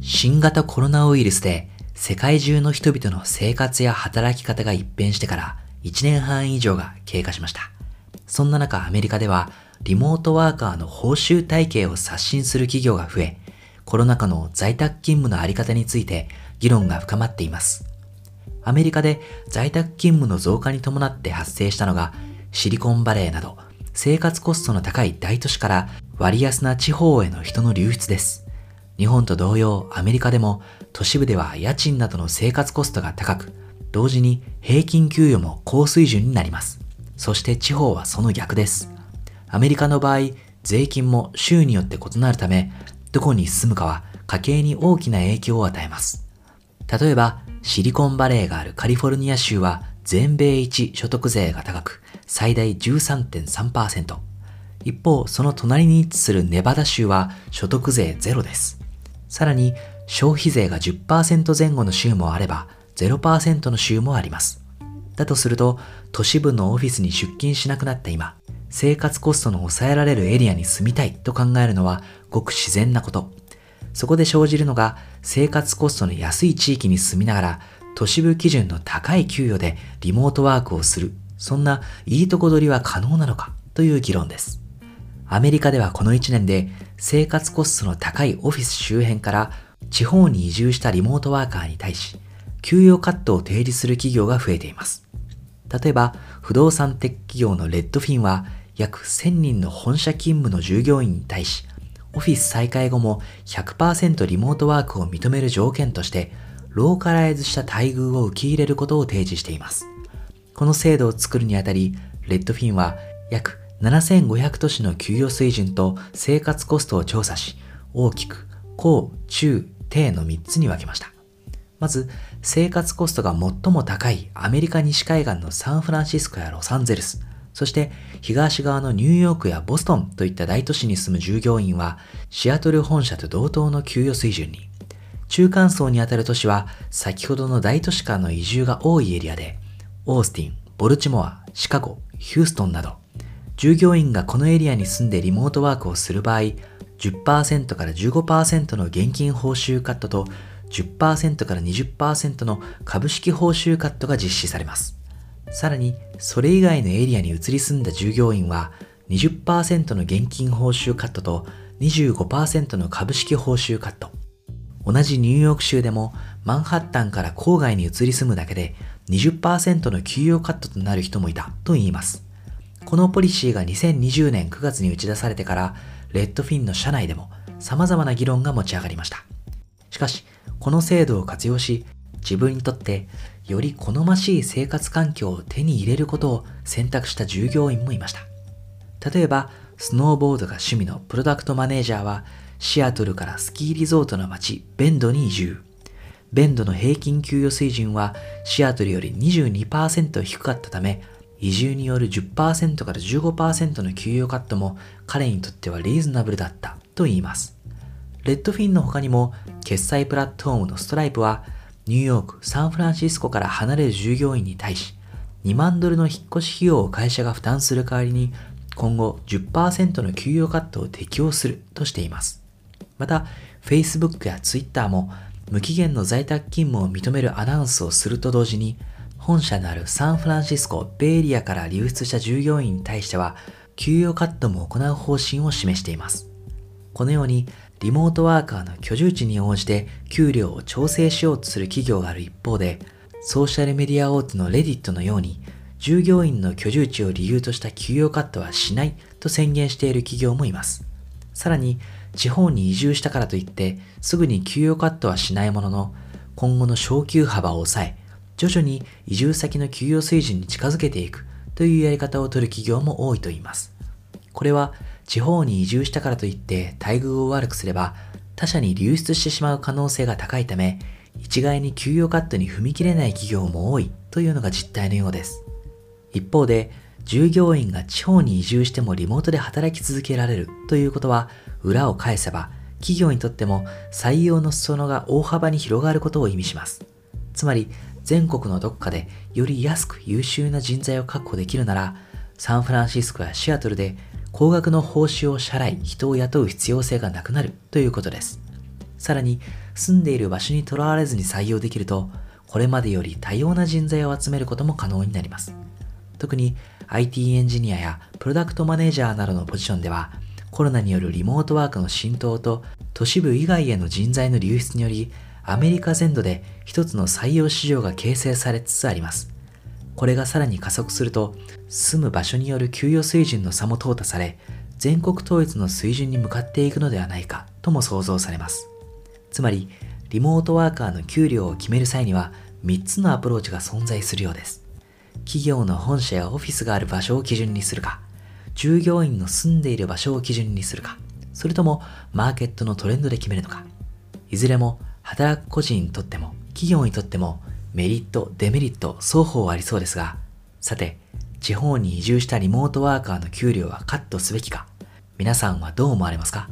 新型コロナウイルスで世界中の人々の生活や働き方が一変してから1年半以上が経過しました。そんな中アメリカではリモートワーカーの報酬体系を刷新する企業が増え、コロナ禍の在宅勤務のあり方について議論が深まっています。アメリカで在宅勤務の増加に伴って発生したのがシリコンバレーなど生活コストの高い大都市から割安な地方への人の流出です。日本と同様アメリカでも都市部では家賃などの生活コストが高く、同時に平均給与も高水準になります。そして地方はその逆です。アメリカの場合、税金も州によって異なるため、どこに住むかは家計に大きな影響を与えます。例えば、シリコンバレーがあるカリフォルニア州は全米一所得税が高く、最大13.3%。一方、その隣に位置するネバダ州は所得税ゼロです。さらに消費税が10%前後の州もあれば0%の州もあります。だとすると都市部のオフィスに出勤しなくなった今、生活コストの抑えられるエリアに住みたいと考えるのはごく自然なこと。そこで生じるのが生活コストの安い地域に住みながら都市部基準の高い給与でリモートワークをする、そんないいとこ取りは可能なのかという議論です。アメリカではこの1年で生活コストの高いオフィス周辺から地方に移住したリモートワーカーに対し、給与カットを提示する企業が増えています。例えば、不動産テック企業のレッドフィンは約1000人の本社勤務の従業員に対し、オフィス再開後も100%リモートワークを認める条件として、ローカライズした待遇を受け入れることを提示しています。この制度を作るにあたり、レッドフィンは約7500都市の給与水準と生活コストを調査し、大きく高、中、低の3つに分けました。まず、生活コストが最も高いアメリカ西海岸のサンフランシスコやロサンゼルス、そして東側のニューヨークやボストンといった大都市に住む従業員はシアトル本社と同等の給与水準に。中間層にあたる都市は先ほどの大都市間の移住が多いエリアで、オースティン、ボルチモア、シカゴ、ヒューストンなど、従業員がこのエリアに住んでリモートワークをする場合、10%から15%の現金報酬カットと10%から20%の株式報酬カットが実施されます。さらに、それ以外のエリアに移り住んだ従業員は20%の現金報酬カットと25%の株式報酬カット。同じニューヨーク州でもマンハッタンから郊外に移り住むだけで20%の給与カットとなる人もいたと言います。このポリシーが2020年9月に打ち出されてから、レッドフィンの社内でも様々な議論が持ち上がりました。しかし、この制度を活用し、自分にとってより好ましい生活環境を手に入れることを選択した従業員もいました。例えば、スノーボードが趣味のプロダクトマネージャーは、シアトルからスキーリゾートの街、ベンドに移住。ベンドの平均給与水準はシアトルより22%低かったため、移住による10%から15%の給与カットも彼にとってはリーズナブルだったと言います。レッドフィンの他にも決済プラットフォームのストライプはニューヨーク、サンフランシスコから離れる従業員に対し2万ドルの引っ越し費用を会社が負担する代わりに今後10%の給与カットを適用するとしています。また、Facebook や Twitter も無期限の在宅勤務を認めるアナウンスをすると同時に本社のあるサンフランシスコ、ベイエリアから流出した従業員に対しては、給与カットも行う方針を示しています。このように、リモートワーカーの居住地に応じて給料を調整しようとする企業がある一方で、ソーシャルメディア大手のレディットのように、従業員の居住地を理由とした給与カットはしないと宣言している企業もいます。さらに、地方に移住したからといって、すぐに給与カットはしないものの、今後の昇給幅を抑え、徐々に移住先の給与水準に近づけていくというやり方を取る企業も多いと言います。これは地方に移住したからといって待遇を悪くすれば他社に流出してしまう可能性が高いため一概に給与カットに踏み切れない企業も多いというのが実態のようです。一方で従業員が地方に移住してもリモートで働き続けられるということは裏を返せば企業にとっても採用の裾野が大幅に広がることを意味します。つまり全国のどこかでより安く優秀な人材を確保できるなら、サンフランシスコやシアトルで高額の報酬を支払い人を雇う必要性がなくなるということです。さらに住んでいる場所にとらわれずに採用できると、これまでより多様な人材を集めることも可能になります。特に IT エンジニアやプロダクトマネージャーなどのポジションでは、コロナによるリモートワークの浸透と都市部以外への人材の流出により、アメリカ全土で一つの採用市場が形成されつつあります。これがさらに加速すると、住む場所による給与水準の差も淘汰され、全国統一の水準に向かっていくのではないかとも想像されます。つまり、リモートワーカーの給料を決める際には3つのアプローチが存在するようです。企業の本社やオフィスがある場所を基準にするか、従業員の住んでいる場所を基準にするか、それともマーケットのトレンドで決めるのか。いずれも働く個人にとっても企業にとってもメリット、デメリット双方ありそうですが、さて、地方に移住したリモートワーカーの給料はカットすべきか皆さんはどう思われますか？